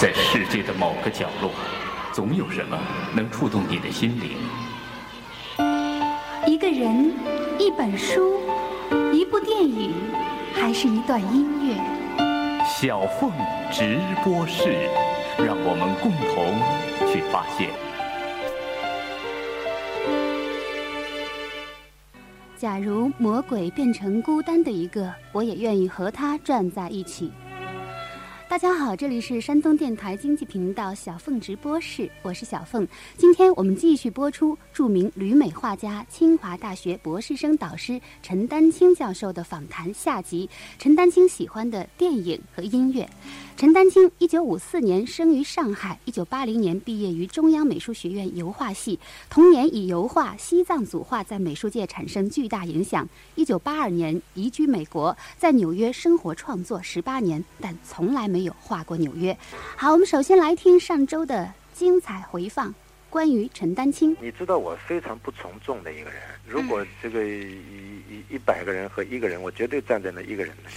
在世界的某个角落，总有什么能触动你的心灵。一个人，一本书，一部电影，还是一段音乐？小凤直播室，让我们共同去发现。假如魔鬼变成孤单的一个，我也愿意和他站在一起。大家好，这里是山东电台经济频道小凤直播室，我是小凤。今天我们继续播出著名旅美画家、清华大学博士生导师陈丹青教授的访谈下集。陈丹青喜欢的电影和音乐。陈丹青，一九五四年生于上海，一九八零年毕业于中央美术学院油画系。同年以油画、西藏组画在美术界产生巨大影响。一九八二年移居美国，在纽约生活创作十八年，但从来没有画过纽约。好，我们首先来听上周的精彩回放，关于陈丹青。你知道我非常不从众的一个人，如果这个一一一百个人和一个人，我绝对站在那一个人那里。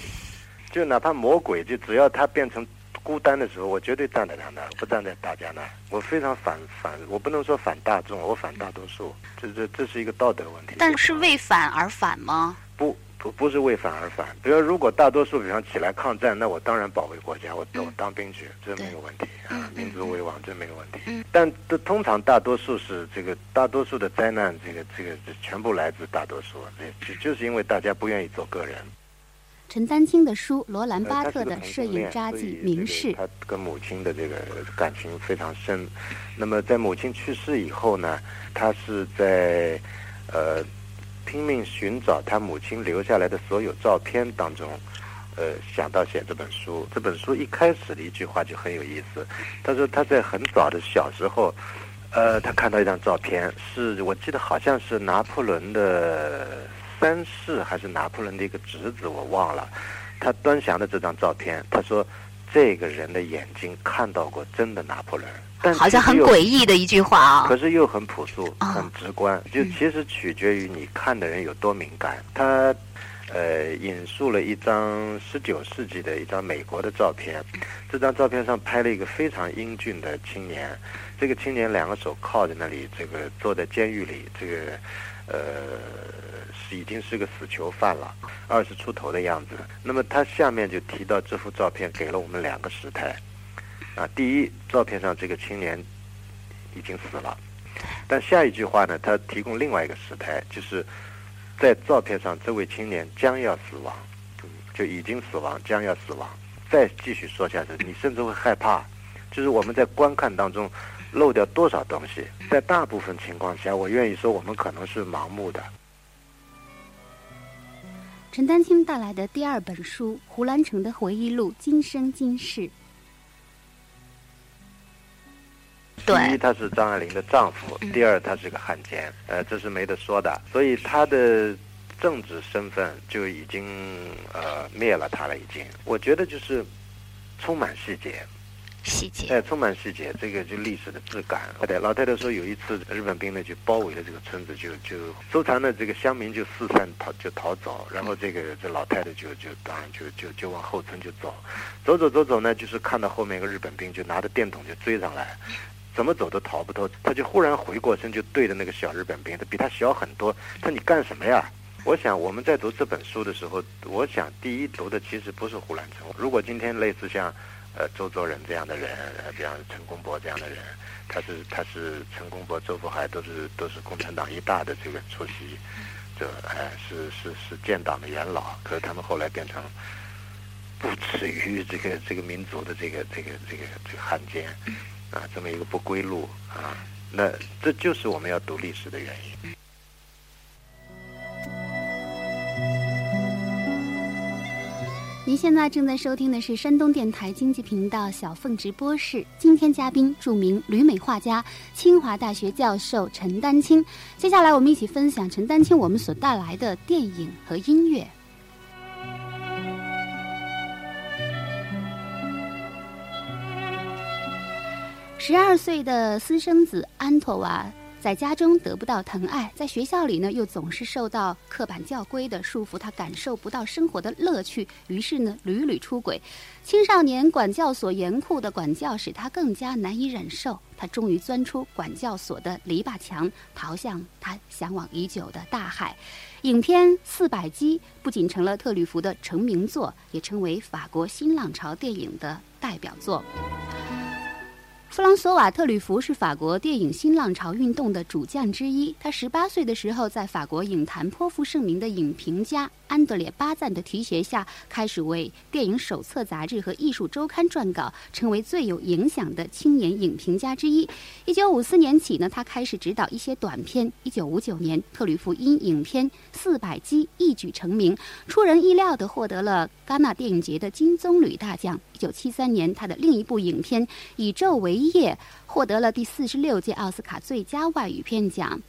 就哪怕魔鬼，就只要他变成孤单的时候，我绝对站在他那儿，不站在大家那儿。我非常反反，我不能说反大众，我反大多数，这这这是一个道德问题。但是为反而反吗？不不不是为反而反。比如如果大多数比方起来抗战，那我当然保卫国家，我我当兵去，这没有问题啊，民族为王这没有问题。但这通常大多数是这个大多数的灾难，这个这个全部来自大多数，就就是因为大家不愿意做个人。陈丹青的书《罗兰巴特的摄影札记》明示，他跟母亲的这个感情非常深。那么在母亲去世以后呢，他是在呃拼命寻找他母亲留下来的所有照片当中，呃想到写这本书。这本书一开始的一句话就很有意思，他说他在很早的小时候，呃他看到一张照片，是我记得好像是拿破仑的。三世还是拿破仑的一个侄子，我忘了。他端详的这张照片，他说：“这个人的眼睛看到过真的拿破仑。”但好像很诡异的一句话啊。可是又很朴素、很直观，就其实取决于你看的人有多敏感。他呃引述了一张十九世纪的一张美国的照片，这张照片上拍了一个非常英俊的青年，这个青年两个手靠在那里，这个坐在监狱里，这个呃。已经是个死囚犯了，二十出头的样子。那么他下面就提到这幅照片给了我们两个时态，啊，第一，照片上这个青年已经死了，但下一句话呢，他提供另外一个时态，就是在照片上这位青年将要死亡，就已经死亡，将要死亡。再继续说下去，你甚至会害怕，就是我们在观看当中漏掉多少东西。在大部分情况下，我愿意说我们可能是盲目的。陈丹青带来的第二本书《胡兰成的回忆录：今生今世》。第一，他是张爱玲的丈夫；第二，他是个汉奸，呃，这是没得说的。所以他的政治身份就已经呃灭了他了，已经。我觉得就是充满细节。细节哎，充满细节，这个就历史的质感。对，老太太说有一次日本兵呢就包围了这个村子，就就收藏的这个乡民就四散逃就逃走，然后这个这老太太就就当然就就就往后村就走，走走走走呢，就是看到后面一个日本兵就拿着电筒就追上来，怎么走都逃不脱，他就忽然回过身就对着那个小日本兵，他比他小很多，他说你干什么呀？我想我们在读这本书的时候，我想第一读的其实不是胡兰成，如果今天类似像。呃，周作人这样的人，呃，比方陈公博这样的人，他是他是陈公博、周福海都是都是共产党一大的这个出席者，哎，是是是建党的元老，可是他们后来变成不耻于这个这个民族的这个这个这个这个汉奸，啊，这么一个不归路啊，那这就是我们要读历史的原因。您现在正在收听的是山东电台经济频道小凤直播室。今天嘉宾著名旅美画家、清华大学教授陈丹青。接下来我们一起分享陈丹青我们所带来的电影和音乐。十二岁的私生子安托瓦在家中得不到疼爱，在学校里呢又总是受到刻板教规的束缚，他感受不到生活的乐趣，于是呢屡屡出轨。青少年管教所严酷的管教使他更加难以忍受，他终于钻出管教所的篱笆墙，逃向他向往已久的大海。影片《四百击》不仅成了特吕弗的成名作，也成为法国新浪潮电影的代表作。弗朗索瓦·特吕弗是法国电影新浪潮运动的主将之一。他十八岁的时候，在法国影坛颇负盛名的影评家安德烈·巴赞的提携下，开始为《电影手册》杂志和《艺术周刊》撰稿，成为最有影响的青年影评家之一。一九五四年起呢，他开始执导一些短片。一九五九年，特吕弗因影片《四百击》一举成名，出人意料地获得了戛纳电影节的金棕榈大奖。一九七三年，他的另一部影片《以昼为夜》获得了第四十六届奥斯卡最佳外语片奖。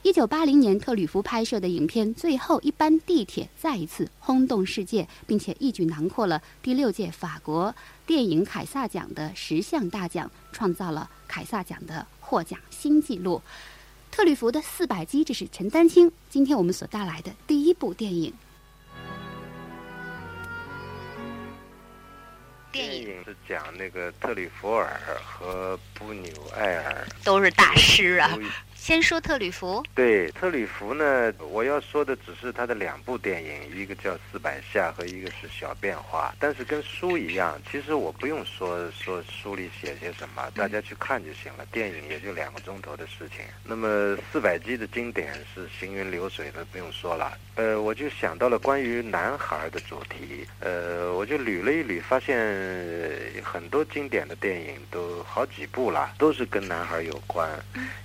一九八零年，特吕弗拍摄的影片《最后一班地铁》再一次轰动世界，并且一举囊括了第六届法国电影凯撒奖的十项大奖，创造了凯撒奖的获奖新纪录。特吕弗的《四百击》，这是陈丹青今天我们所带来的第一部电影。电影是讲那个特里弗尔和布纽埃尔都是大师啊都。先说特吕弗，对特吕弗呢，我要说的只是他的两部电影，一个叫《四百下》和一个是《小变化》。但是跟书一样，其实我不用说说书里写些什么，大家去看就行了。电影也就两个钟头的事情。那么《四百集》的经典是行云流水的，不用说了。呃，我就想到了关于男孩的主题。呃，我就捋了一捋，发现呃很多经典的电影都好几部了，都是跟男孩有关。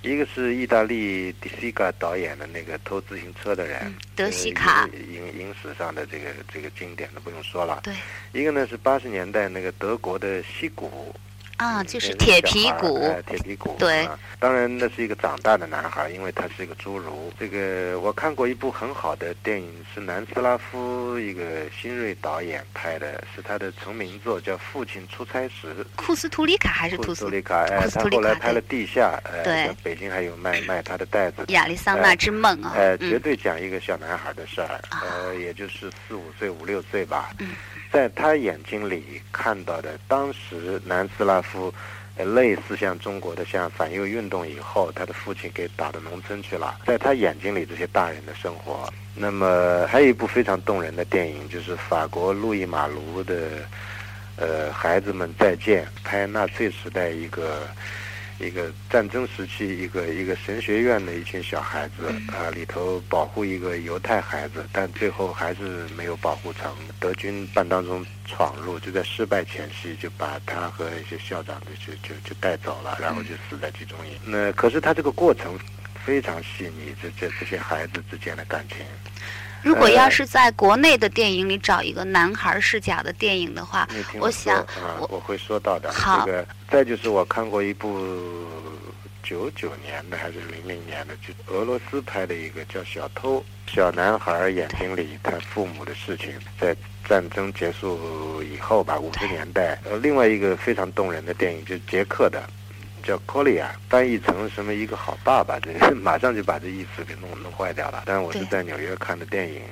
一个是意大利迪西卡导演的那个偷自行车的人，德西卡呃影影影史上的这个这个经典的不用说了。对一个呢是八十年代那个德国的西谷，啊，嗯就是铁皮鼓，哎铁皮鼓。对啊当然那是一个长大的男孩，因为他是一个侏儒。这个我看过一部很好的电影，是南斯拉夫一个新锐导演拍的，是他的成名作，叫《父亲出差时》。库斯图里卡还是库图斯斯图里卡，哎，他后来拍了《地下》，哎，对北京还有卖 卖他的袋子。亚利桑那之梦啊呃，，绝嗯，对讲一个小男孩的事儿，啊呃，也就是四五岁、五六岁吧嗯，在他眼睛里看到的，当时南斯拉夫，呃，类似像中国的像反右运动以后，他的父亲给打到农村去了，在他眼睛里这些大人的生活。那么还有一部非常动人的电影，就是法国路易马卢的，呃，孩子们再见，拍纳粹时代一个。一个战争时期，一个一个神学院的一群小孩子啊，里头保护一个犹太孩子，但最后还是没有保护成。德军半当中闯入，就在失败前夕就把他和一些校长就就就就带走了，然后就死在集中营。那可是他这个过程非常细腻，这这这些孩子之间的感情。如果要是在国内的电影里找一个男孩视角的电影的话，我想啊，我我会说到的。好这个再就是我看过一部九九年的还是零零年的，就俄罗斯拍的一个叫《小偷》，小男孩眼睛里他父母的事情，在战争结束以后吧，五十年代。呃，另外一个非常动人的电影就是捷克的。叫 Kolia，翻译成什么一个好爸爸，这个 马上就把这意思给弄弄坏掉了。但是我是在纽约看的电影，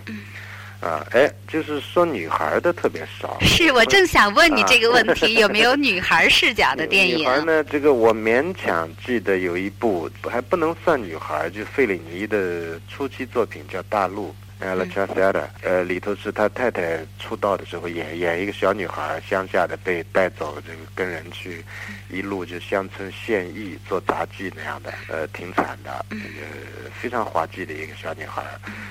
啊，哎，就是说女孩的特别少。是我正想问你这个问题，有没有女孩视角的电影？女孩呢？这个我勉强记得有一部，还不能算女孩，就费里尼的初期作品叫《大陆》。呃，La c h a s e r a 呃，里头是他太太出道的时候演演一个小女孩，乡下的被带走，这个跟人去，一路就乡村献艺做杂技那样的，呃，挺惨的，这个非常滑稽的一个小女孩，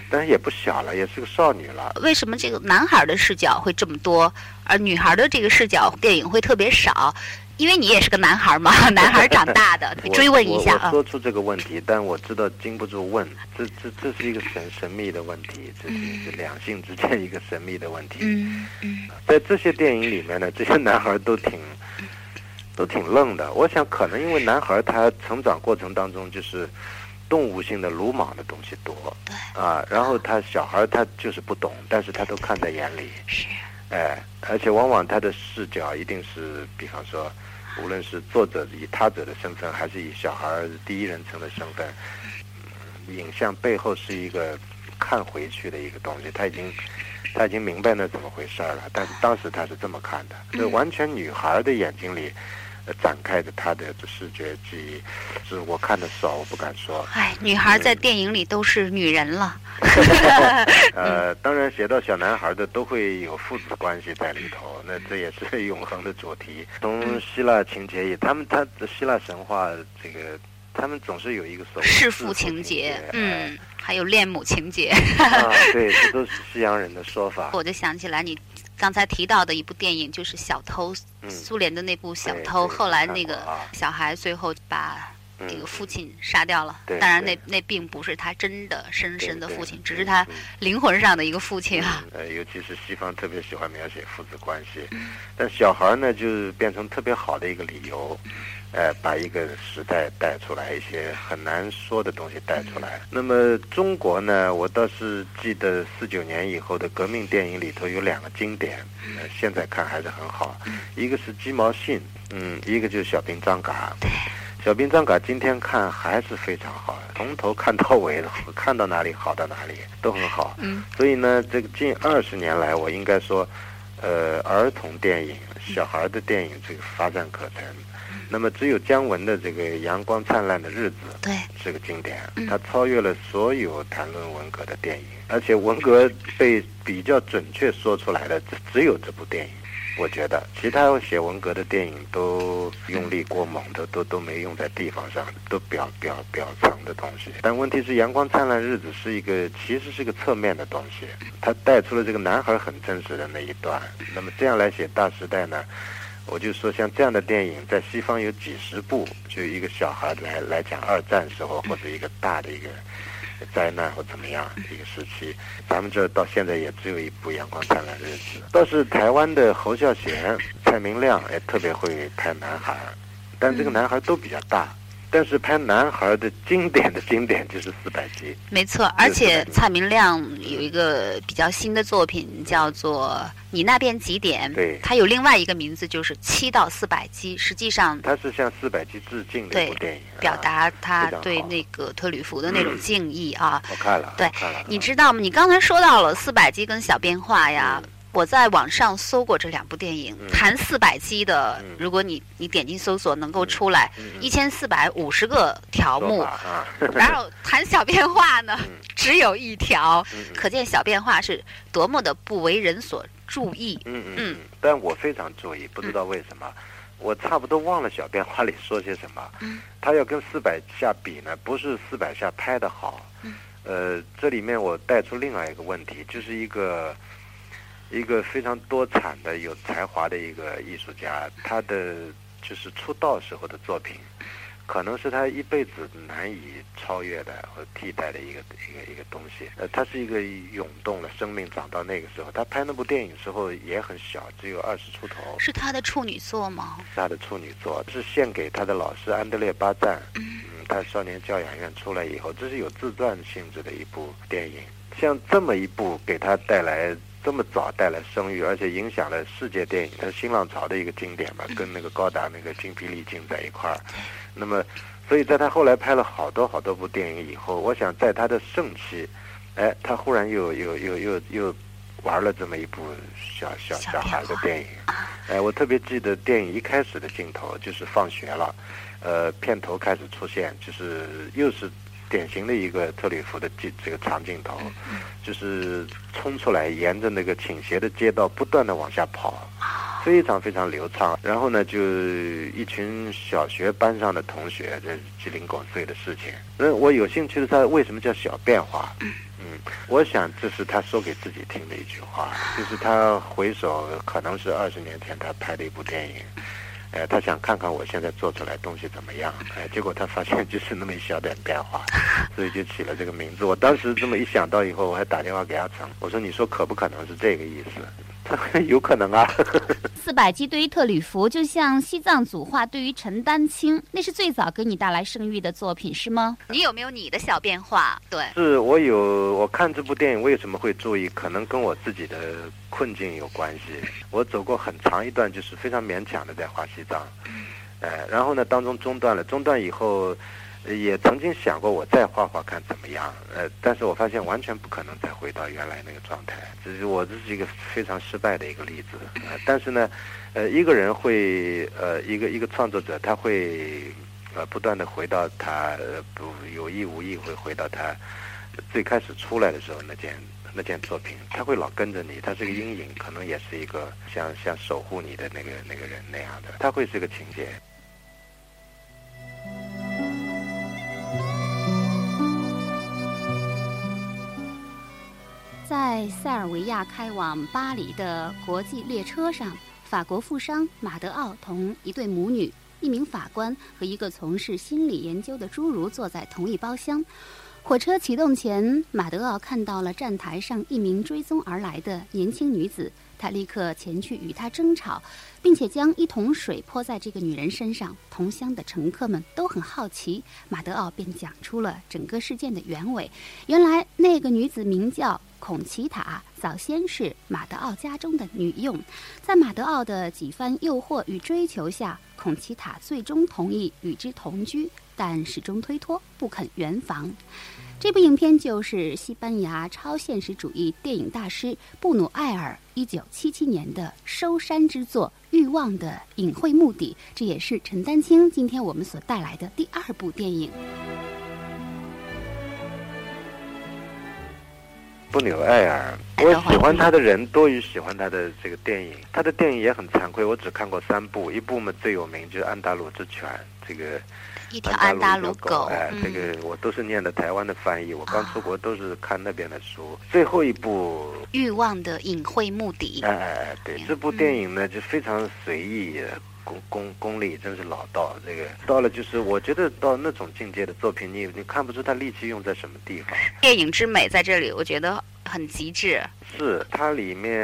但是也不小了，也是个少女了。为什么这个男孩的视角会这么多，而女孩的这个视角电影会特别少？因为你也是个男孩嘛，男孩长大的，追问一下啊。我我说出这个问题，但我知道经不住问，这这这是一个神神秘的问题，这是是两性之间一个神秘的问题。嗯嗯在这些电影里面呢，这些男孩都挺都挺愣的。我想，可能因为男孩他成长过程当中就是动物性的鲁莽的东西多，对啊，然后他小孩他就是不懂，但是他都看在眼里。是哎，而且往往他的视角一定是，比方说，无论是作者以他者的身份，还是以小孩儿第一人称的身份，嗯影像背后是一个看回去的一个东西。他已经他已经明白那怎么回事儿了，但是当时他是这么看的，嗯就完全女孩儿的眼睛里。呃展开的他的视觉记忆，是我看的少，我不敢说。哎，女孩在电影里都是女人了。呃，当然写到小男孩的都会有父子关系在里头，那这也是永恒的主题。从希腊情节也，他们他的希腊神话这个，他们总是有一个所谓弑父父情节节，，嗯，还有恋母情节。哎啊，对，这都是西洋人的说法。我就想起来你刚才提到的一部电影，就是《小偷》，嗯。苏联的那部《小偷》，后来那个小孩最后把嗯这个父亲杀掉了。当然那，那并不是他真的深深的父亲，只是他嗯。灵魂上的一个父亲啊。嗯呃，尤其是西方特别喜欢描写父子关系，嗯。但小孩呢，就是变成特别好的一个理由，呃，把一个时代带出来，一些很难说的东西带出来。那么中国呢，我倒是记得四九年以后的革命电影里头有两个经典，呃，现在看还是很好，一个是鸡毛信，嗯，一个就是小兵张嘎。小兵张嘎今天看还是非常好，从头看到尾，看到哪里好到哪里都很好。嗯，所以呢，这个近二十年来，我应该说，呃，儿童电影、小孩的电影这个发展可成。那么，只有姜文的这个《阳光灿烂的日子》对，是个经典嗯，它超越了所有谈论文革的电影，而且文革被比较准确说出来的只只有这部电影。我觉得其他写文革的电影都用力过猛，都都都没用在地方上，都表表表层的东西。但问题是，《阳光灿烂日子》是一个其实是个侧面的东西，它带出了这个男孩很真实的那一段。那么这样来写《大时代》呢？我就说，像这样的电影，在西方有几十部，就一个小孩来来讲二战时候，或者一个大的一个灾难或怎么样一个时期，咱们这到现在也只有一部《阳光灿烂的日子》。倒是台湾的侯孝贤、蔡明亮也特别会拍男孩，但这个男孩都比较大。但是拍男孩的经典的经典就是《四百集》，没错。而且蔡明亮有一个比较新的作品叫做《你那边几点》，对它有另外一个名字就是《七到四百集》，实际上它是向《四百集》致敬的一部对电影，啊表达他对那个特吕弗的那种敬意啊。我看了，对你知道吗？你刚才说到了四百集跟小变化呀。嗯我在网上搜过这两部电影，嗯。谈四百集的，嗯。如果你你点击搜索，能够出来一千四百五十个条目，啊，然后谈小变化呢嗯，只有一条，可见小变化是多么的不为人所注意。嗯。嗯嗯嗯，但我非常注意，不知道为什么，我差不多忘了小变化里说些什么。嗯，他要跟四百下比呢，不是四百下拍的好。嗯，呃，这里面我带出另外一个问题，就是一个一个非常多产的、有才华的一个艺术家，他的就是出道时候的作品。可能是他一辈子难以超越的或替代的一个一个一个东西。呃，他是一个涌动的生命长到那个时候。他拍那部电影时候也很小，只有二十出头，是他的处女作吗？是他的处女作，是献给他的老师安德烈巴赞。嗯，他少年教养院出来以后，这是有自传性质的一部电影。像这么一部给他带来这么早带来声誉，而且影响了世界电影，它是新浪潮的一个经典嘛，跟那个高达那个精疲力尽在一块儿。那么，所以在他后来拍了好多好多部电影以后，我想在他的盛期，哎，他忽然又又又又又玩了这么一部小小小小孩的电影。哎，我特别记得电影一开始的镜头就是放学了，呃，片头开始出现，就是又是典型的一个特里弗的镜这个长镜头，就是冲出来，沿着那个倾斜的街道不断的往下跑，非常非常流畅。然后呢，就一群小学班上的同学，这鸡零狗碎的事情。那我有兴趣的，他为什么叫小变化？嗯，我想这是他说给自己听的一句话，就是他回首可能是二十年前他拍的一部电影，呃，他想看看我现在做出来东西怎么样，哎、结果他发现 就是那么一小点变化，所以就起了这个名字。我当时这么一想到以后，我还打电话给阿成，我说你说可不可能是这个意思？有可能啊。四百击对于特吕弗，就像西藏组画对于陈丹青，那是最早给你带来声誉的作品，是吗？你有没有你的小变化？对，是我有。我看这部电影为什么会注意？可能跟我自己的困境有关系。我走过很长一段，就是非常勉强的在画西藏，呃，然后呢，当中中断了，中断以后。也曾经想过我再画画看怎么样，呃，但是我发现完全不可能再回到原来那个状态。这是我这是一个非常失败的一个例子。呃，但是呢，呃，一个人会，呃，一个一个创作者他会，呃，不断的回到他不有意无意会回到他最开始出来的时候那件那件作品，他会老跟着你，他是个阴影，可能也是一个像像守护你的那个那个人那样的，他会是个情节。在塞尔维亚开往巴黎的国际列车上，法国富商马德奥同一对母女、一名法官和一个从事心理研究的侏儒坐在同一包厢。火车启动前，马德奥看到了站台上一名追踪而来的年轻女子。他立刻前去与她争吵，并且将一桶水泼在这个女人身上。同乡的乘客们都很好奇，马德奥便讲出了整个事件的原委。原来那个女子名叫孔奇塔，早先是马德奥家中的女佣。在马德奥的几番诱惑与追求下，孔奇塔最终同意与之同居，但始终推脱，不肯圆房。这部影片就是西班牙超现实主义电影大师布努埃尔一九七七年的收山之作《欲望的隐晦目的》，这也是陈丹青今天我们所带来的第二部电影。布纽埃尔，我喜欢他的人多于喜欢他的这个电影。他的电影也很惭愧，我只看过三部，一部嘛最有名就是《安达鲁之犬》，这个。一条安达鲁狗，哎，这个我都是念的台湾的翻译。我刚出国都是看那边的书。最后一部《欲望的隐晦目的》，哎哎哎，对，这部电影呢就非常随意，功功功力真是老道。这个到了就是我觉得到那种境界的作品，你你看不出他力气用在什么地方。电影之美在这里，我觉得很极致。是它里面。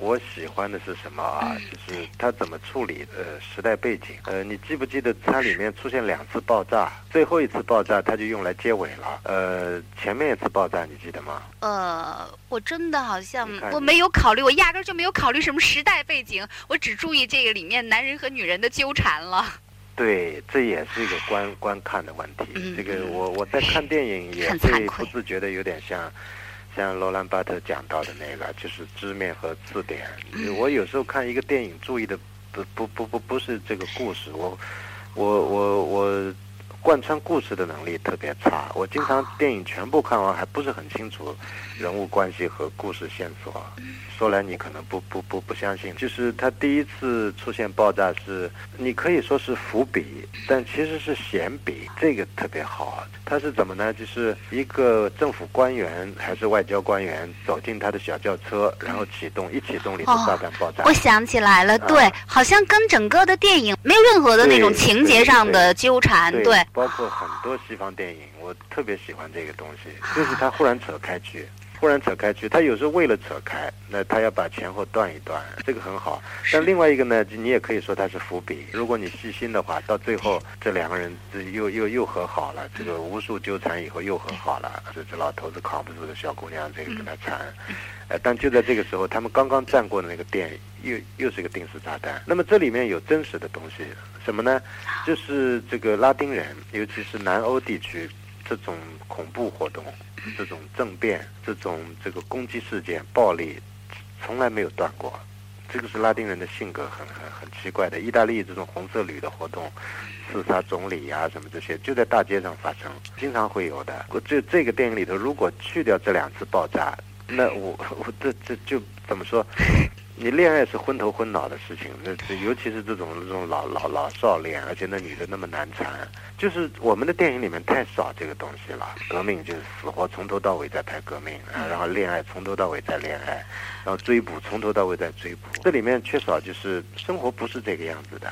我喜欢的是什么啊？就是他怎么处理呃时代背景。呃，你记不记得它里面出现两次爆炸？最后一次爆炸，它就用来结尾了。呃，前面一次爆炸你记得吗？呃，我真的好像我没有考虑，我压根就没有考虑什么时代背景，我只注意这个里面男人和女人的纠缠了。对，这也是一个观观看的问题。这个我我在看电影也会不自觉的有点像。像罗兰巴特讲到的那个，就是知面和字典。我有时候看一个电影，注意的不不不不不是这个故事，我我我我贯穿故事的能力特别差。我经常电影全部看完，还不是很清楚人物关系和故事线索。说来你可能不不不不相信，就是他第一次出现爆炸是，你可以说是伏笔，但其实是闲笔，这个特别好。他是怎么呢？就是一个政府官员还是外交官员走进他的小轿车，然后启动，一启动里头炸弹爆炸。我想起来了，对，好像跟整个的电影没有任何的那种情节上的纠缠，对。包括很多西方电影，我特别喜欢这个东西，就是他忽然扯开去。忽然扯开去，他有时候为了扯开，那他要把前后断一断，这个很好。但另外一个呢，你也可以说他是伏笔。如果你细心的话，到最后这两个人又又又和好了，这个无数纠缠以后又和好了。这这老头子扛不住的小姑娘，这个跟他缠。呃，但就在这个时候，他们刚刚站过的那个店又又是一个定时炸弹。那么这里面有真实的东西，什么呢？就是这个拉丁人，尤其是南欧地区这种恐怖活动。这种政变、这种这个攻击事件、暴力，从来没有断过。这个是拉丁人的性格，很很很奇怪的。意大利这种红色旅的活动，刺杀总理呀什么这些，就在大街上发生，经常会有的。我这这个电影里头，如果去掉这两次爆炸，那我我这这就怎么说？你恋爱是昏头昏脑的事情，那这尤其是这种这种老老老少恋，而且那女的那么难缠，就是我们的电影里面太少这个东西了。革命就是死活从头到尾在拍革命，然后恋爱从头到尾在恋爱，然后追捕从头到尾在追捕。这里面缺少就是生活不是这个样子的，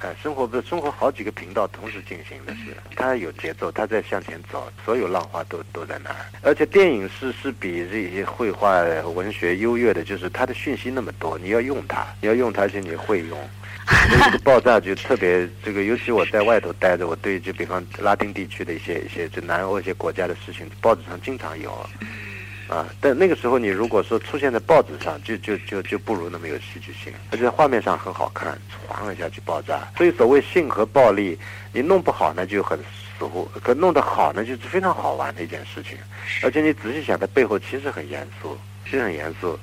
哎，生活不是生活好几个频道同时进行的是，它有节奏，它在向前走，所有浪花都都在那儿。而且电影是是比这些绘画文学优越的，就是它的讯息那么多，你要用它，你要用它，而且你会用。这个爆炸就特别这个，尤其我在外头待着，我对就比方拉丁地区的一些一些就南欧一些国家的事情，报纸上经常有。啊，但那个时候你如果说出现在报纸上，就就就就不如那么有戏剧性，而且画面上很好看，晃一下就爆炸。所以所谓性和暴力，你弄不好呢就很死乎，可弄得好呢就是非常好玩的一件事情。而且你仔细想，它背后其实很严肃，其实很严肃。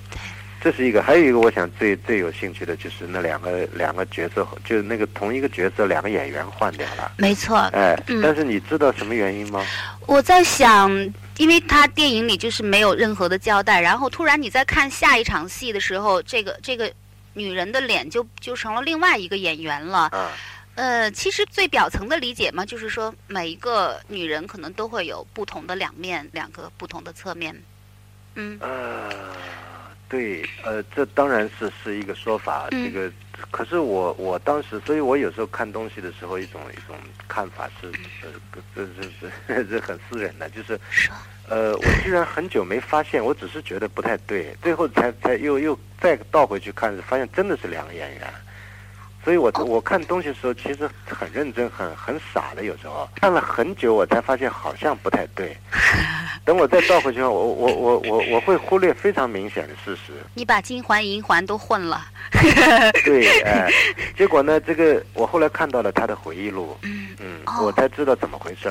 这是一个，还有一个，我想最最有兴趣的就是那两个两个角色，就是那个同一个角色，两个演员换掉了。没错。哎，但是你知道什么原因吗？我在想，因为他电影里就是没有任何的交代，然后突然你在看下一场戏的时候，这个这个女人的脸就就成了另外一个演员了。嗯。呃，其实最表层的理解嘛，就是说每一个女人可能都会有不同的两面，两个不同的侧面。嗯。呃。对，呃，这当然是是一个说法。这个，可是我我当时，所以我有时候看东西的时候，一种一种看法是，呃，这这这 这很私人的，就是，呃，我居然很久没发现，我只是觉得不太对，最后才才又又再倒回去看，发现真的是两个演员。所以，我我看东西的时候，其实很认真，很很傻的。有时候看了很久，我才发现好像不太对。等我再倒回去，我我我我我会忽略非常明显的事实。你把金环银环都混了。对，哎，结果呢？这个我后来看到了他的回忆录，嗯嗯，我才知道怎么回事。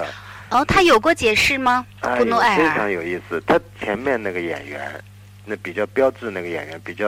哦，他有过解释吗？布努埃尔非常有意思。他前面那个演员，那比较标志那个演员，比较。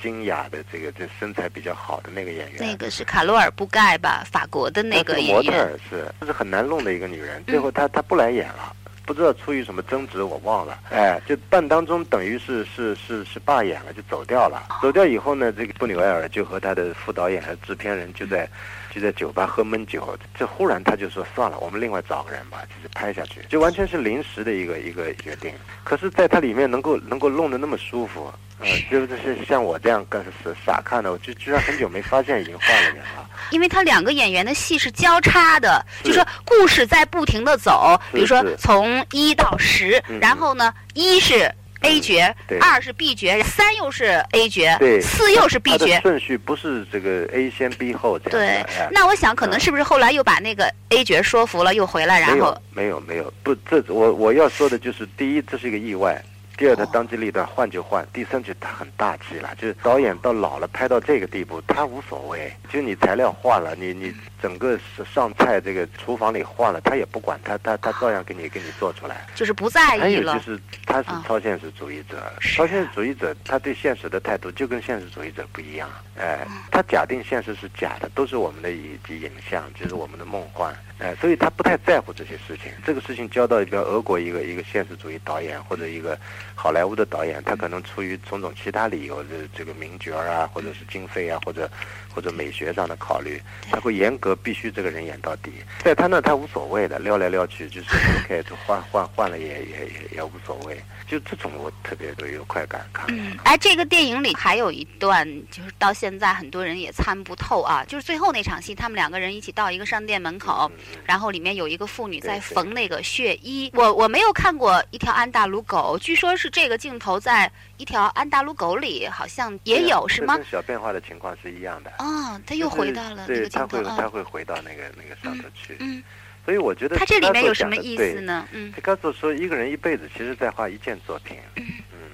精雅的这个这身材比较好的那个演员，那个是卡罗尔布盖吧？法国的那个演员是，她是很难弄的一个女人。最后她她不来演了，不知道出于什么争执，我忘了。哎，就半当中等于是是是是罢演了，就走掉了。走掉以后呢，这个布纽埃尔就和他的副导演和制片人就在就在酒吧喝闷酒。这忽然他就说算了，我们另外找个人吧，就是拍下去，就完全是临时的一个一个决定。可是，在它里面能够能够弄得那么舒服。嗯，就是像我这样更是傻看的，我就居然很久没发现已经换了人了。因为他两个演员的戏是交叉的，就说故事在不停的走，比如说从一到十，然后呢，一是 A 角，二是 B 角，三又是 A 角，四又是 B 角。顺序不是这个 A 先 B 后这样。对，那我想可能是不是后来又把那个 A 角说服了，又回来，然后没有没有不，这我我要说的就是第一，这是一个意外。第二，他当机立断换就换；第三，就他很大气了，就是导演到老了拍到这个地步，他无所谓，就你材料换了，你你整个上菜这个厨房里换了，他也不管，他他他照样给你给你做出来，就是不在意了。还有就是他是超现实主义者，超现实主义者他对现实的态度就跟现实主义者不一样，哎，他假定现实是假的，都是我们的以及影像，就是我们的梦幻。哎，所以他不太在乎这些事情。这个事情交到一个俄国一个一个现实主义导演或者一个好莱坞的导演，他可能出于种种其他理由的这个名角啊，或者是经费啊，或者或者美学上的考虑，他会严格必须这个人演到底。在他那他无所谓的，撩来撩去就是 OK，就换换换了也也也也无所谓。就这种我特别的有快感看。嗯，哎，这个电影里还有一段，就是到现在很多人也参不透啊，就是最后那场戏，他们两个人一起到一个商店门口，然后里面有一个妇女在缝那个血衣。我我没有看过一条安大鲁狗，据说是这个镜头在一条安大鲁狗里好像也有，是吗？跟小变化的情况是一样的。哦，他又回到了那个镜头。对，他会他会回到那个那个上头去。嗯。所以我觉得他这里面有什么意思呢？嗯，他告诉说，一个人一辈子其实在画一件作品。嗯，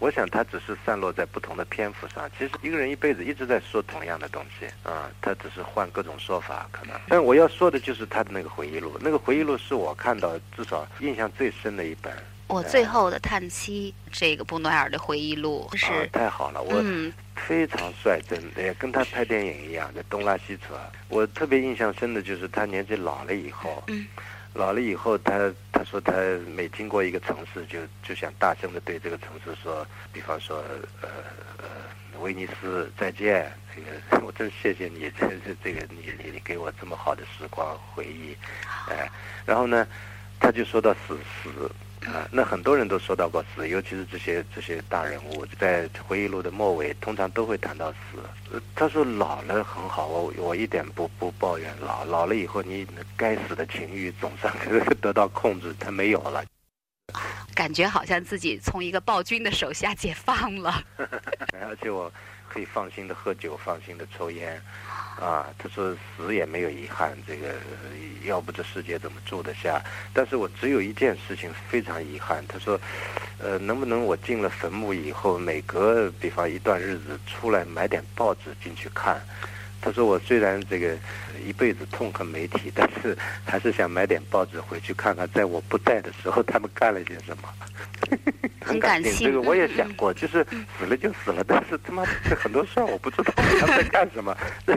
我想他只是散落在不同的篇幅上。其实一个人一辈子一直在说同样的东西啊，他只是换各种说法可能。但我要说的就是他的那个回忆录，那个回忆录是我看到至少印象最深的一本。我最后的叹息，这个布诺埃尔的回忆录是太好了，我非常率真，也跟他拍电影一样，在东拉西扯。我特别印象深的就是他年纪老了以后，嗯老了以后，他他说他每经过一个城市，就就想大声的对这个城市说，比方说呃呃威尼斯再见，这个 我真谢谢你，这这这个你你你给我这么好的时光回忆，哎，然后呢，他就说到死死。啊，那很多人都说到过死，尤其是这些这些大人物，在回忆录的末尾，通常都会谈到死。呃他说老了很好，我我一点不不抱怨老，老了以后你该死的情欲总算 得到控制，他没有了。感觉好像自己从一个暴君的手下解放了。而且我可以放心的喝酒，放心的抽烟，啊，他说死也没有遗憾，这个要不这世界怎么住得下？但是我只有一件事情非常遗憾，他说，呃，能不能我进了坟墓以后，每隔比方一段日子出来买点报纸进去看。他说：“我虽然这个一辈子痛恨媒体，但是还是想买点报纸回去看看，在我不在的时候他们干了些什么。很感感性这个我也嗯想过，就是死了就死了，但是他妈这很多事儿我不知道他在干什么。这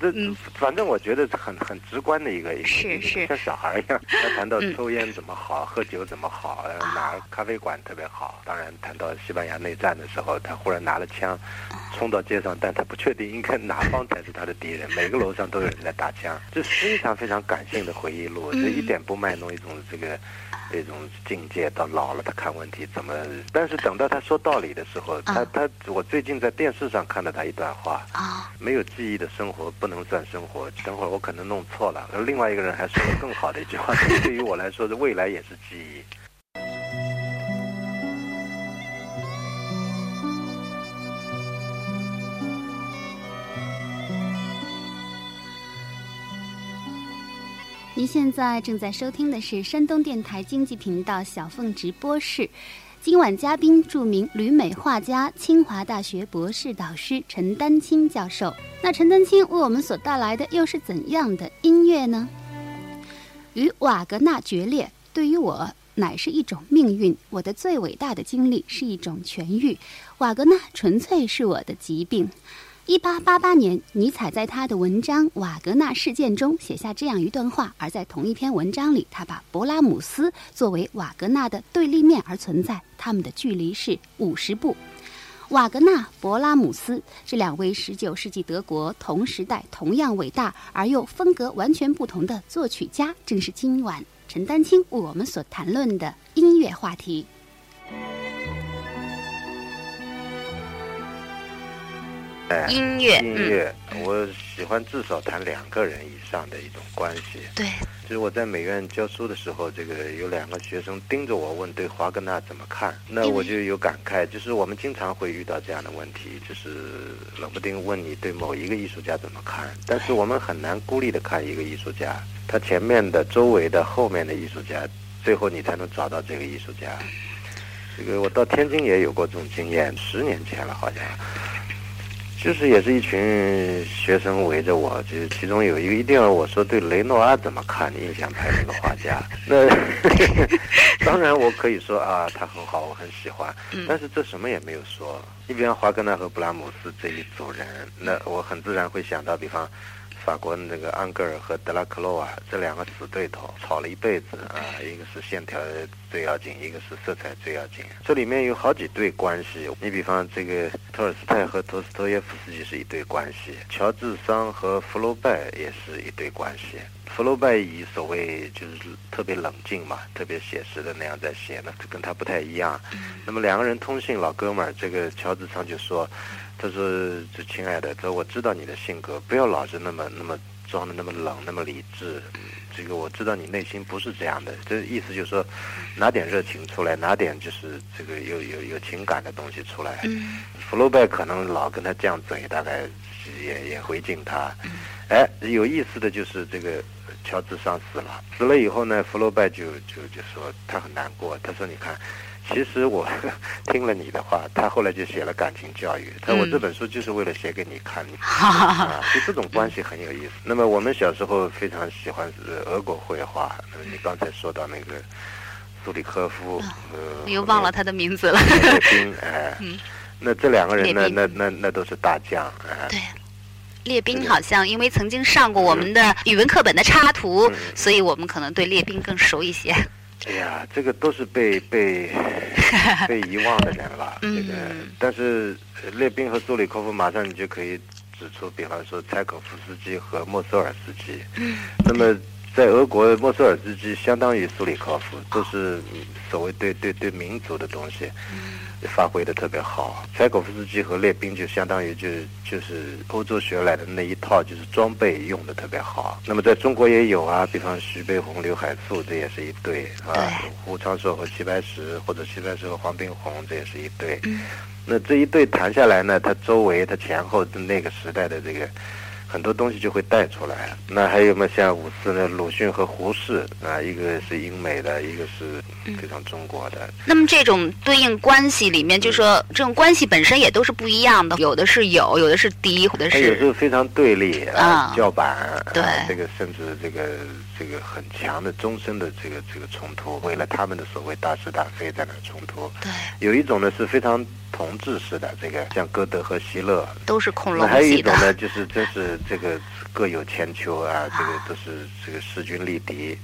这嗯反正我觉得很很直观的一个是是像小孩一样。他谈到嗯抽烟怎么好，喝酒怎么好，呃哪儿咖啡馆特别好。当然谈到西班牙内战的时候，他忽然拿了枪冲到街上，但他不确定应该哪方才是他的敌人。每个楼上都有人在打枪，这是非常非常感性的回忆录，这一点不卖弄一种这个。这种境界到老了，他看问题怎么？但是等到他说道理的时候，他他我最近在电视上看到他一段话，啊，没有记忆的生活不能算生活。等会儿我可能弄错了，而另外一个人还说了更好的一句话，对于我来说，是未来也是记忆。您现在正在收听的是山东电台经济频道小凤直播室。今晚嘉宾著名旅美画家、清华大学博士导师陈丹青教授。那陈丹青为我们所带来的又是怎样的音乐呢？与瓦格纳决裂，对于我乃是一种命运。我的最伟大的经历是一种痊愈。瓦格纳纯粹是我的疾病。一八八八年，尼采在他的文章《瓦格纳事件》中写下这样一段话，而在同一篇文章里，他把勃拉姆斯作为瓦格纳的对立面而存在，他们的距离是五十步。瓦格纳、勃拉姆斯这两位19世纪德国同时代同样伟大而又风格完全不同的作曲家，正是今晚陈丹青为我们所谈论的音乐话题。哎，音乐，音乐，我喜欢至少谈两个人以上的一种关系。对，就是我在美院教书的时候，这个有两个学生盯着我问对华格纳怎么看，那我就有感慨，就是我们经常会遇到这样的问题，就是冷不丁问你对某一个艺术家怎么看，但是我们很难孤立的看一个艺术家，他前面的、周围的、后面的艺术家，最后你才能找到这个艺术家。这个我到天津也有过这种经验，十年前了好像。就是也是一群学生围着我，就是其中有一个一定要我说对雷诺阿怎么看，印象派那个画家。那 当然我可以说啊，他很好，我很喜欢，但是这什么也没有说。你比方华格纳和布拉姆斯这一组人，那我很自然会想到，比方法国那个安格尔和德拉克洛瓦这两个死对头，吵了一辈子啊，一个是线条最要紧，一个是色彩最要紧。这里面有好几对关系，你比方这个托尔斯泰和托斯托耶夫斯基是一对关系，乔治桑和福楼拜也是一对关系。福楼拜以所谓就是特别冷静嘛，特别写实的那样在写，那跟他不太一样。那么两个人通信，老哥们儿，这个乔治昌就说。他说：“这亲爱的，他说我知道你的性格，不要老是那么那么装的那么冷，那么理智。这个我知道你内心不是这样的。这意思就是说，拿点热情出来，拿点就是这个有有有情感的东西出来。嗯福楼拜可能老跟他犟嘴，大概也也回敬他。哎，有意思的就是这个乔治桑死了，死了以后呢，福楼拜就就就说他很难过，他说你看。”其实我听了你的话，他后来就写了感情教育。他说我这本书就是为了写给你看，你 啊，就这种关系很有意思。那么我们小时候非常喜欢是俄国绘画，那么你刚才说到那个苏里科夫，呃，我又忘了他的名字了。列宾，哎，那这两个人呢，那那那都是大将，哎，对。列宾好像因为曾经上过我们的语文课本的插图，嗯所以我们可能对列宾更熟一些。哎呀，这个都是被被 被遗忘的人了。这个嗯，但是呃列宾和苏里科夫马上你就可以指出，比方说柴可夫斯基和莫索尔斯基。嗯那么在俄国，莫索尔斯基相当于苏里科夫，都是所谓对对对民族的东西。发挥的特别好，柴可夫斯基和列宾就相当于就是就是欧洲学来的那一套，就是装备用的特别好。那么在中国也有啊，比方徐悲鸿、刘海粟，这也是一对啊。胡昌寿和齐白石，或者齐白石和黄宾虹，这也是一对。那这一对谈下来呢，他周围他前后的那个时代的这个。很多东西就会带出来。那还有嘛，像五四呢，鲁迅和胡适啊，一个是英美的，一个是非常中国的。那么这种对应关系里面，就说这种关系本身也都是不一样的，有的是有，有的是敌，有的是有时候非常对立啊，叫板。对，这个甚至这个这个很强的终身的这个这个冲突，为了他们的所谓大是大非在那冲突。对，有一种呢是非常。同志式的这个，像歌德和席勒都是恐龙那还有一种呢，就是真是这个各有千秋啊，这个都是这个势均力敌。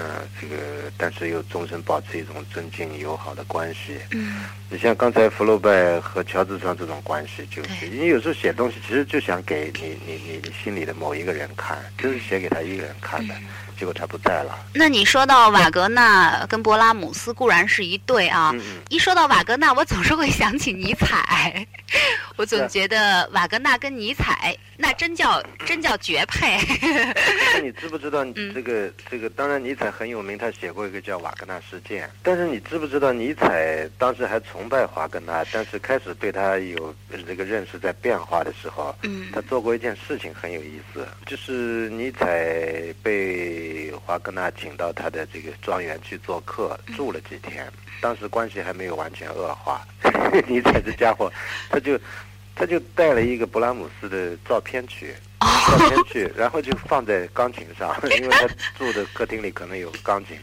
嗯，这个但是又终身保持一种尊敬友好的关系。嗯，你像刚才福楼拜和乔治桑这种关系，就是你有时候写东西，其实就想给你你你你心里的某一个人看，就是写给他一个人看的。结果他不在了。那你说到瓦格纳跟勃拉姆斯固然是一对啊，一说到瓦格纳，我总是会想起尼采。我总觉得瓦格纳跟尼采那真叫真叫绝配。那你知不知道这个这个？当然尼采很有名，他写过一个叫《瓦格纳事件》。但是你知不知道尼采当时还崇拜华格纳，但是开始对他有这个认识在变化的时候，他做过一件事情很有意思，就是尼采被。华格纳请到他的这个庄园去做客，住了几天。当时关系还没有完全恶化，尼采这家伙，他就他就带了一个勃拉姆斯的照片去。照片去，然后就放在钢琴上，因为他住的客厅里可能有钢琴，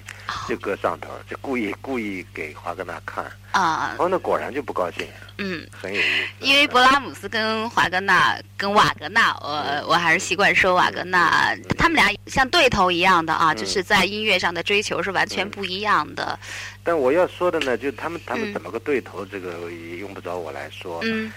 就搁上头，就故意故意给华格纳看。啊，哦，那果然就不高兴。嗯，很有意思。因为勃拉姆斯跟华格纳跟瓦格纳，我我还是习惯说瓦格纳，他们俩像对头一样的啊，就是在音乐上的追求是完全不一样的。但我要说的呢，就他们他们怎么个对头，这个也用不着我来说。嗯。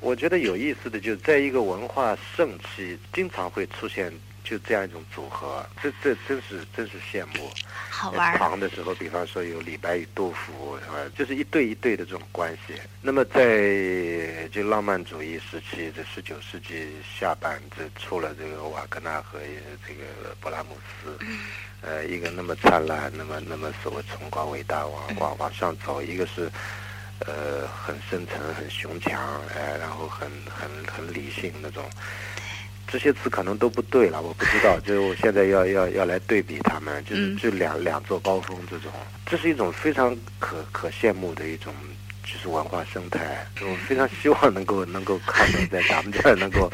我觉得有意思的，就是在一个文化盛期，经常会出现就这样一种组合，这这真是真是羡慕。好玩。唐的时候，比方说有李白与杜甫，是吧？就是一对一对的这种关系。那么在就浪漫主义时期，这十九世纪下半，这出了这个瓦格纳和这个勃拉姆斯，嗯呃，一个那么灿烂，那么那么所谓崇高伟大，往往往上走，一个是。呃，很深沉，很雄强，哎，然后很很很理性那种，这些词可能都不对了，我不知道。就是我现在要要要来对比他们，就是就两两座高峰这种，这是一种非常可可羡慕的一种。就是文化生态，我非常希望能够 能够看到在咱们这儿 能够，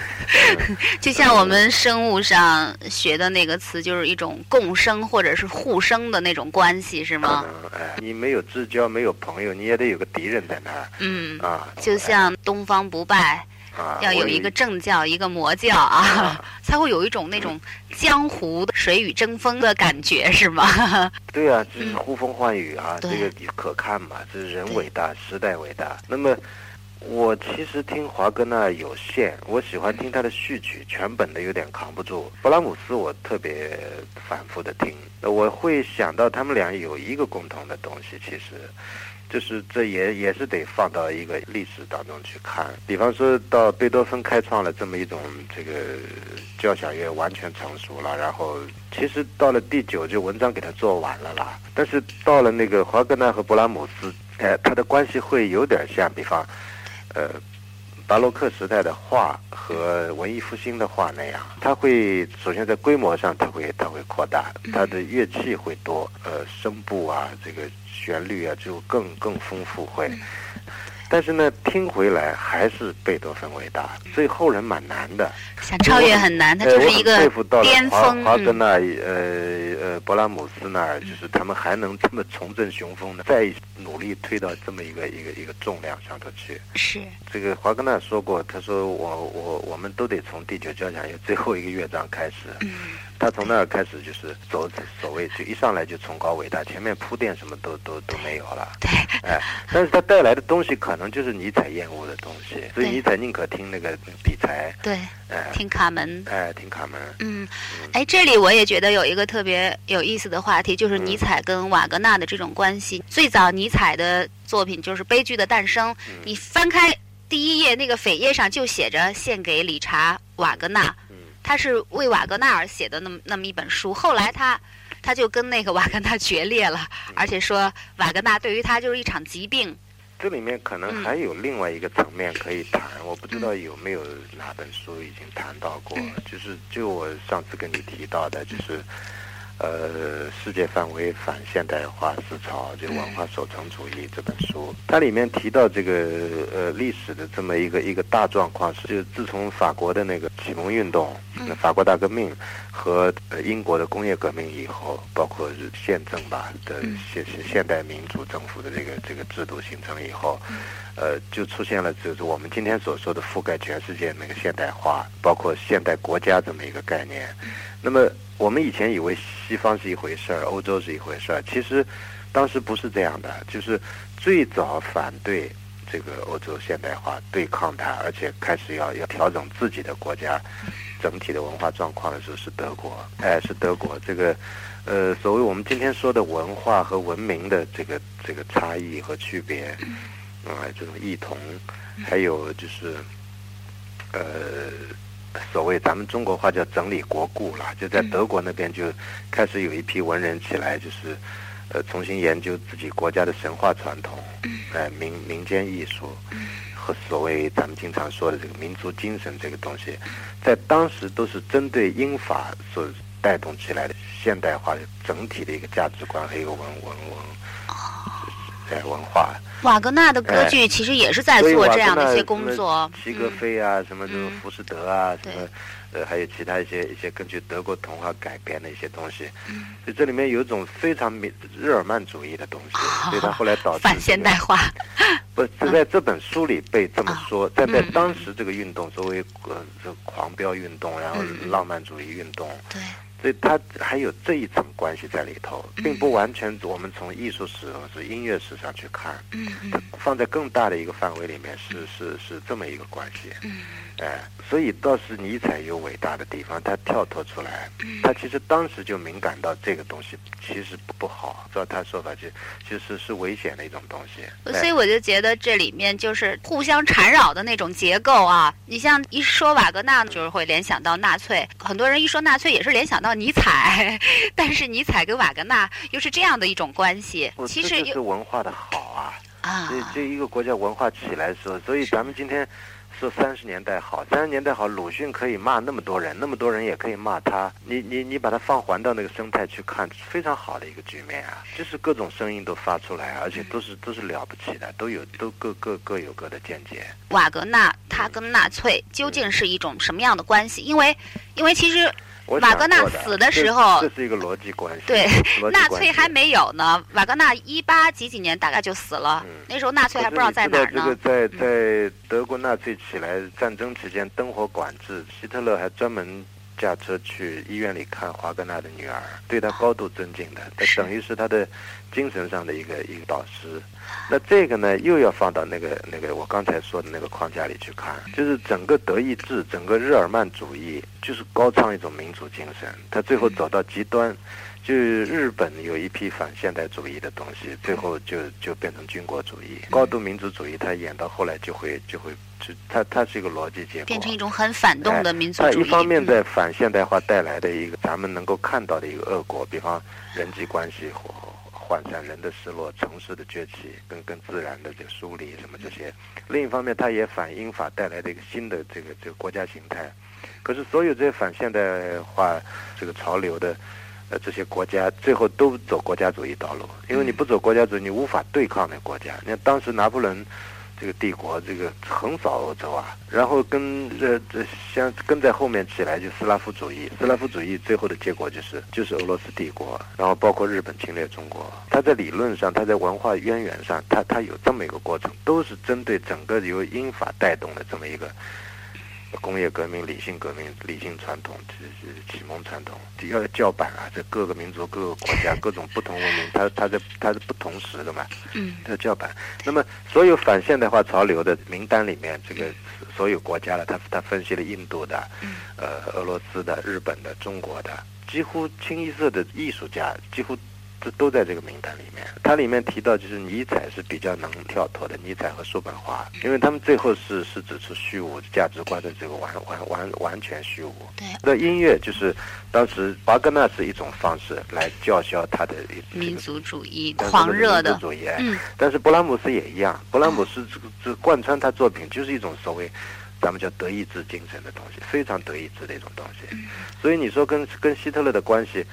就像我们生物上学的那个词，就是一种共生或者是互生的那种关系，是吗？哎，你没有知交，没有朋友，你也得有个敌人在那儿。嗯啊，就像东方不败。要有一个正教，一个魔教啊，才会有一种那种江湖的水雨争锋的感觉，是吗？对啊，就是呼风唤雨啊，这个可看嘛，这是人伟大，时代伟大。那么，我其实听华哥那有限，我喜欢听他的序曲，全本的有点扛不住。勃拉姆斯我特别反复的听，我会想到他们俩有一个共同的东西，其实。就是这也也是得放到一个历史当中去看，比方说到贝多芬开创了这么一种这个交响乐完全成熟了，然后其实到了第九就文章给他做完了啦，但是到了那个华格纳和勃拉姆斯，哎，他的关系会有点像，比方，呃。巴洛克时代的画和文艺复兴的画那样，它会首先在规模上，它会它会扩大，它的乐器会多，呃，声部啊，这个旋律啊，就更更丰富会。但是呢，听回来还是贝多芬伟大，所以后人蛮难的。想超越很难，他就是一个巅峰。华格纳，呃呃，勃拉姆斯那儿，就是他们还能这么重振雄风呢，再努力推到这么一个一个一个重量上头去。是这个华格纳说过，他说我我我们都得从第九交响乐最后一个乐章开始。他从那儿开始就是走所谓就一上来就崇高伟大，前面铺垫什么都都都没有了。对，哎，但是他带来的东西可能就是尼采厌恶的东西，所以尼采宁可听那个比才，对，哎。听卡门。哎听卡门，嗯，哎，这里我也觉得有一个特别有意思的话题，就是尼采跟瓦格纳的这种关系。最早尼采的作品就是《悲剧的诞生》，你翻开第一页，那个扉页上就写着“献给理查·瓦格纳”，他是为瓦格纳而写的那么那么一本书。后来他他就跟那个瓦格纳决裂了，而且说瓦格纳对于他就是一场疾病。这里面可能嗯还有另外一个层面可以谈，我不知道有没有哪本书已经谈到过，嗯就是就我上次跟你提到的，就是。呃，世界范围反现代化思潮，就文化守成主义这本书，它里面提到这个呃历史的这么一个一个大状况是，就自从法国的那个启蒙运动、那法国大革命和呃英国的工业革命以后，包括是宪政吧的现现现代民主政府的这个这个制度形成以后，呃，就出现了就是我们今天所说的覆盖全世界那个现代化，包括现代国家这么一个概念。那么我们以前以为西方是一回事儿，欧洲是一回事儿，其实当时不是这样的。就是最早反对这个欧洲现代化、对抗它，而且开始要要调整自己的国家整体的文化状况的时候是德国。哎，是德国这个呃，所谓我们今天说的文化和文明的这个这个差异和区别，啊、这种异同，还有就是呃。所谓咱们中国话叫整理国故啦，就在德国那边就开始有一批文人起来，就是呃重新研究自己国家的神话传统，呃民民间艺术和所谓咱们经常说的这个民族精神这个东西，在当时都是针对英法所带动起来的现代化的整体的一个价值观和一个文文文呃文化。瓦格纳的歌剧其实也是在做这样的一些工作。齐格飞啊，什么这种嗯。浮士德啊，什么呃，还有其他一些一些根据德国童话改编的一些东西。嗯所以这里面有一种非常民日耳曼主义的东西，所以他后来导致 反现代化，不是在这本书里被这么说，在在嗯当时这个运动，作为呃这狂飙运动，然后嗯嗯浪漫主义运动，对，所以它还有这一层关系在里头，嗯并不完全我们从艺术史或是音乐史上去看，嗯它放在更大的一个范围里面是是是这么一个关系。嗯哎，所以倒是尼采有伟大的地方，他跳脱出来，嗯他其实当时就敏感到这个东西其实不不好，照他说法就其实是危险的一种东西。所以我就觉得这里面就是互相缠绕的那种结构啊。你像一说瓦格纳，就是会联想到纳粹，很多人一说纳粹也是联想到尼采，但是尼采跟瓦格纳又是这样的一种关系，其实这就是文化的好啊。啊这这一个国家文化起来的时候，所以咱们今天说三十年代好，三十年代好，鲁迅可以骂那么多人，那么多人也可以骂他。你你你把它放还到那个生态去看，非常好的一个局面啊，就是各种声音都发出来，而且都是都是了不起的，都有都各各各有各的见解。瓦格纳他跟纳粹究竟是一种什么样的关系？因为因为其实瓦格纳死的时候这是一个逻辑关系。对纳粹还没有呢，瓦格纳一八几几年大概就死了，嗯那时候纳粹还不知道在哪呢。这个在在德国纳粹起来战争期间灯火管制，希特勒还专门驾车去医院里看华格纳的女儿，对他高度尊敬的，他等于是他的精神上的一个一个导师。那这个呢，又要放到那个那个我刚才说的那个框架里去看，就是整个德意志、整个日耳曼主义，就是高唱一种民族精神，他最后走到极端。就日本有一批反现代主义的东西，最后就就变成军国主义、高度民族主义。它演到后来就会就会就它它是一个逻辑结果，变成一种很反动的民族主义。一方面嗯在反现代化带来的一个咱们能够看到的一个恶果，比方人际关系或涣散、人的失落、城市的崛起，跟跟自然的这个疏离什么这些；另一方面，它也反英法带来的一个新的这个这个国家形态。可是所有这些反现代化这个潮流的。呃，这些国家最后都走国家主义道路，因为你不走国家主义，你无法对抗那国家。你看当时拿破仑这个帝国，这个横扫欧洲啊，然后跟这这相跟在后面起来就斯拉夫主义，斯拉夫主义最后的结果就是就是俄罗斯帝国，然后包括日本侵略中国。它在理论上，它在文化渊源上，它它有这么一个过程，都是针对整个由英法带动的这么一个工业革命、理性革命、理性传统，这是启蒙传统，要叫板啊！这各个民族、各个国家、各种不同文明，它它在它是不同时的嘛，嗯，要叫板。那么所有反现代化潮流的名单里面，这个所有国家的，他他分析了印度的，呃，俄罗斯的、日本的、中国的，几乎清一色的艺术家，几乎。这都在这个名单里面。它里面提到，就是尼采是比较能跳脱的，尼采和叔本华，因为他们最后是是指出虚无价值观的这个完完完完全虚无。对。那音乐就是当时华格纳是一种方式来叫嚣他的民族主义狂热的主义。嗯。但是勃拉姆斯也一样，勃拉姆斯这个这贯穿他作品就是一种所谓咱们叫德意志精神的东西，非常德意志的一种东西。所以你说跟跟希特勒的关系，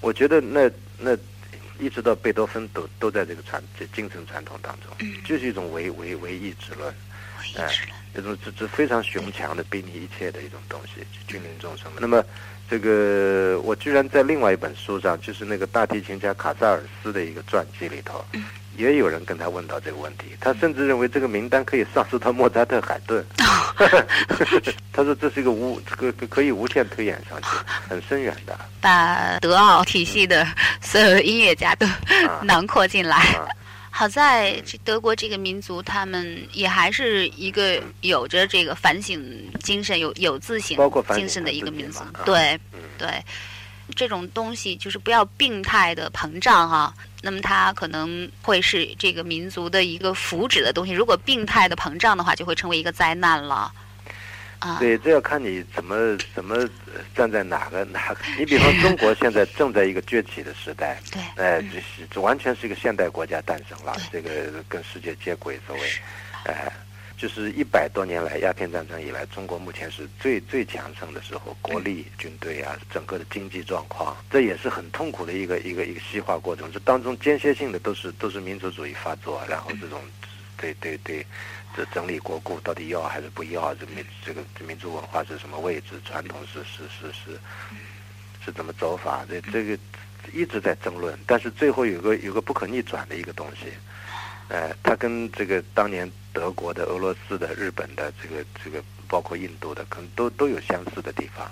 我觉得那那。一直到贝多芬都都在这个传这精神传统当中，就是一种唯唯唯意志论，哎，这种这这非常雄强的比拟一切的一种东西，君临众生。那么，这个我居然在另外一本书上，就是那个大提琴家卡萨尔斯的一个传记里头。也有人跟他问到这个问题，他甚至认为这个名单可以上溯到莫扎特、海顿。他说这是一个无这个可以无限推演上去，很深远的。把德奥体系的所有的音乐家都囊括进来。好在这德国这个民族，他们也还是一个有着这个反省精神、有有自省精神的一个民族。对，对。这种东西就是不要病态的膨胀哈，那么它可能会是这个民族的一个福祉的东西。如果病态的膨胀的话，就会成为一个灾难了。啊，对，这要看你怎么怎么站在哪个哪个。你比方中国现在正在一个崛起的时代，对，哎，这是这完全是一个现代国家诞生了，这个跟世界接轨，所谓，哎。就是一百多年来，鸦片战争以来，中国目前是最最强盛的时候，国力、军队啊，整个的经济状况，这也是很痛苦的一个一个一个西化过程。这当中间歇性的都是都是民族主义发作，然后这种对对对，这整理国故到底要还是不要？这民这个民族文化是什么位置？传统是是是是是怎么走法？这这个一直在争论，但是最后有个有个不可逆转的一个东西。呃，他跟这个当年德国的、俄罗斯的、日本的这个这个，包括印度的，可能都都有相似的地方。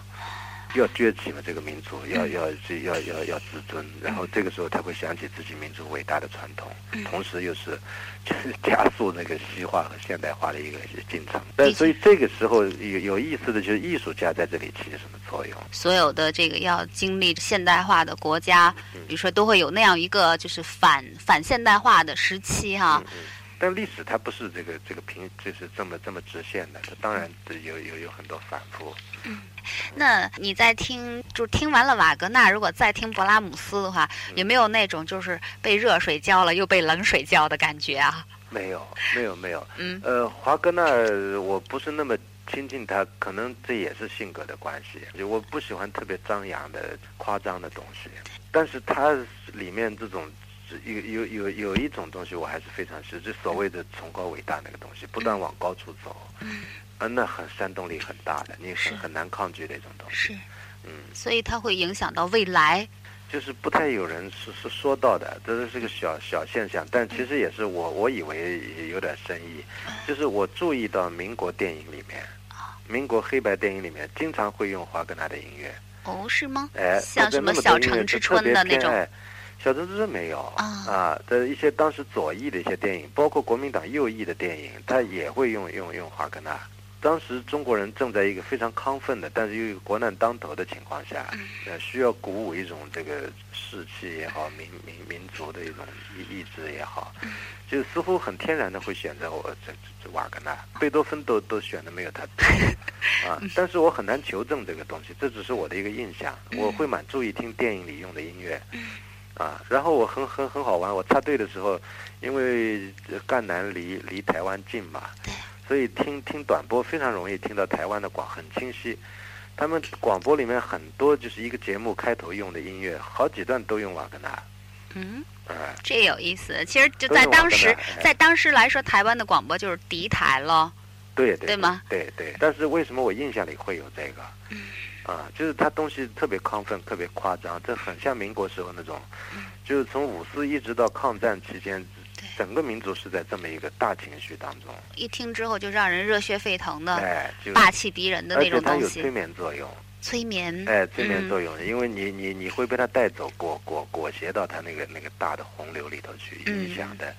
要崛起嘛这个民族，要要要要要自尊，然后这个时候他会想起自己民族伟大的传统，同时又是就 是加速那个西化和现代化的一个进程。但所以这个时候有有意思的就是艺术家在这里起什么作用？所有的这个要经历现代化的国家，比如说都会有那样一个就是反反现代化的时期哈。但历史它不是这个这个平就是这么这么直线的，它当然有有有很多反复。嗯，那你在听，就听完了瓦格纳，如果再听勃拉姆斯的话，有没有那种就是被热水浇了又被冷水浇的感觉啊？没有，没有，没有。嗯，呃，华格纳我不是那么亲近他，可能这也是性格的关系，就我不喜欢特别张扬的、夸张的东西。但是他里面这种。有有有有一种东西，我还是非常是，就所谓的崇高伟大那个东西，不断往高处走，嗯，那很煽动力很大的，你很很难抗拒的一种东西，是，嗯，所以它会影响到未来，就是不太有人是是说到的，这是个小小现象，但其实也是我我以为有点深意，就是我注意到民国电影里面，民国黑白电影里面经常会用华格纳的音乐，哦，是吗？哎，像什么小城之春的那种。小城之春没有啊，的一些当时左翼的一些电影，包括国民党右翼的电影，他也会用用用华格纳。当时中国人正在一个非常亢奋的，但是又国难当头的情况下，呃，需要鼓舞一种这个士气也好，民民民族的一种意意志也好，就似乎很天然的会选择我这这瓦格纳，贝多芬都都选的没有他多 啊。但是我很难求证这个东西，这只是我的一个印象。我会蛮注意听电影里用的音乐。啊，然后我很很很好玩。我插队的时候，因为赣南离离台湾近嘛，所以听听短波非常容易听到台湾的广，很清晰。他们广播里面很多就是一个节目开头用的音乐，好几段都用瓦格纳。嗯，这有意思。其实就在当时，在当时来说，台湾的广播就是敌台了。对对。对吗？对对。但是为什么我印象里会有这个？啊，就是他东西特别亢奋，特别夸张，这很像民国时候那种，就是从五四一直到抗战期间，整个民族是在这么一个大情绪当中，一听之后就让人热血沸腾的、哎，就霸气逼人的而那且它有催种东西，眠作用，催眠。哎，催眠嗯作用，因为你你你会被他带走，裹裹裹挟到他那个那个大的洪流里头去，嗯影响的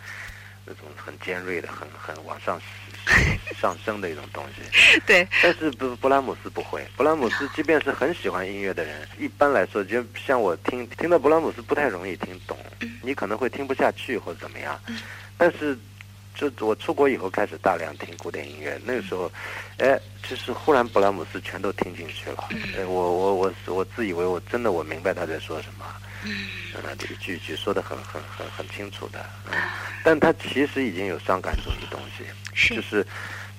那种很尖锐的、很很往上 上升的一种东西。对，但是布布拉姆斯不会，布拉姆斯即便是很喜欢音乐的人，一般来说，就像我听听到布拉姆斯不太容易听懂，你可能会听不下去或者怎么样。但是，就我出国以后开始大量听古典音乐，那个时候，哎，就是忽然布拉姆斯全都听进去了。哎，我我我我自以为我真的我明白他在说什么。嗯，一句一句说的很很很很清楚的，嗯，但他其实已经有伤感主义东西，是。就是，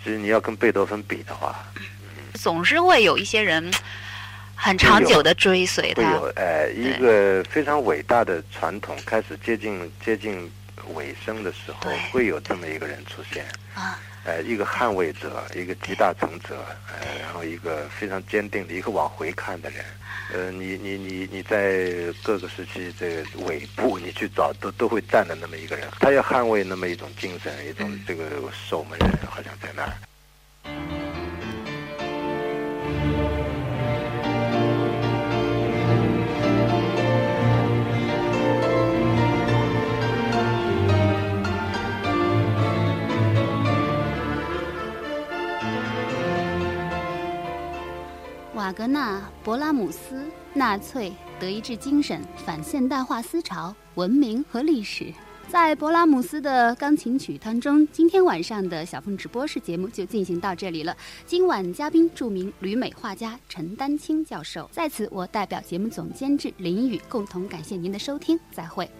其实你要跟贝多芬比的话，总是会有一些人很长久的追随他。会有。呃一个非常伟大的传统开始接近接近尾声的时候，会有这么一个人出现。啊，呃，一个捍卫者，一个集大成者，呃，然后一个非常坚定的一个往回看的人。呃，你你你你在各个时期这个尾部，你去找都都会站的那么一个人，他要捍卫那么一种精神，一种这个守门人，好像在那儿。格纳、勃拉姆斯、纳粹、德意志精神、反现代化思潮、文明和历史，在勃拉姆斯的钢琴曲当中，今天晚上的小凤直播室节目就进行到这里了。今晚嘉宾著名旅美画家陈丹青教授，在此我代表节目总监制林宇共同感谢您的收听，再会。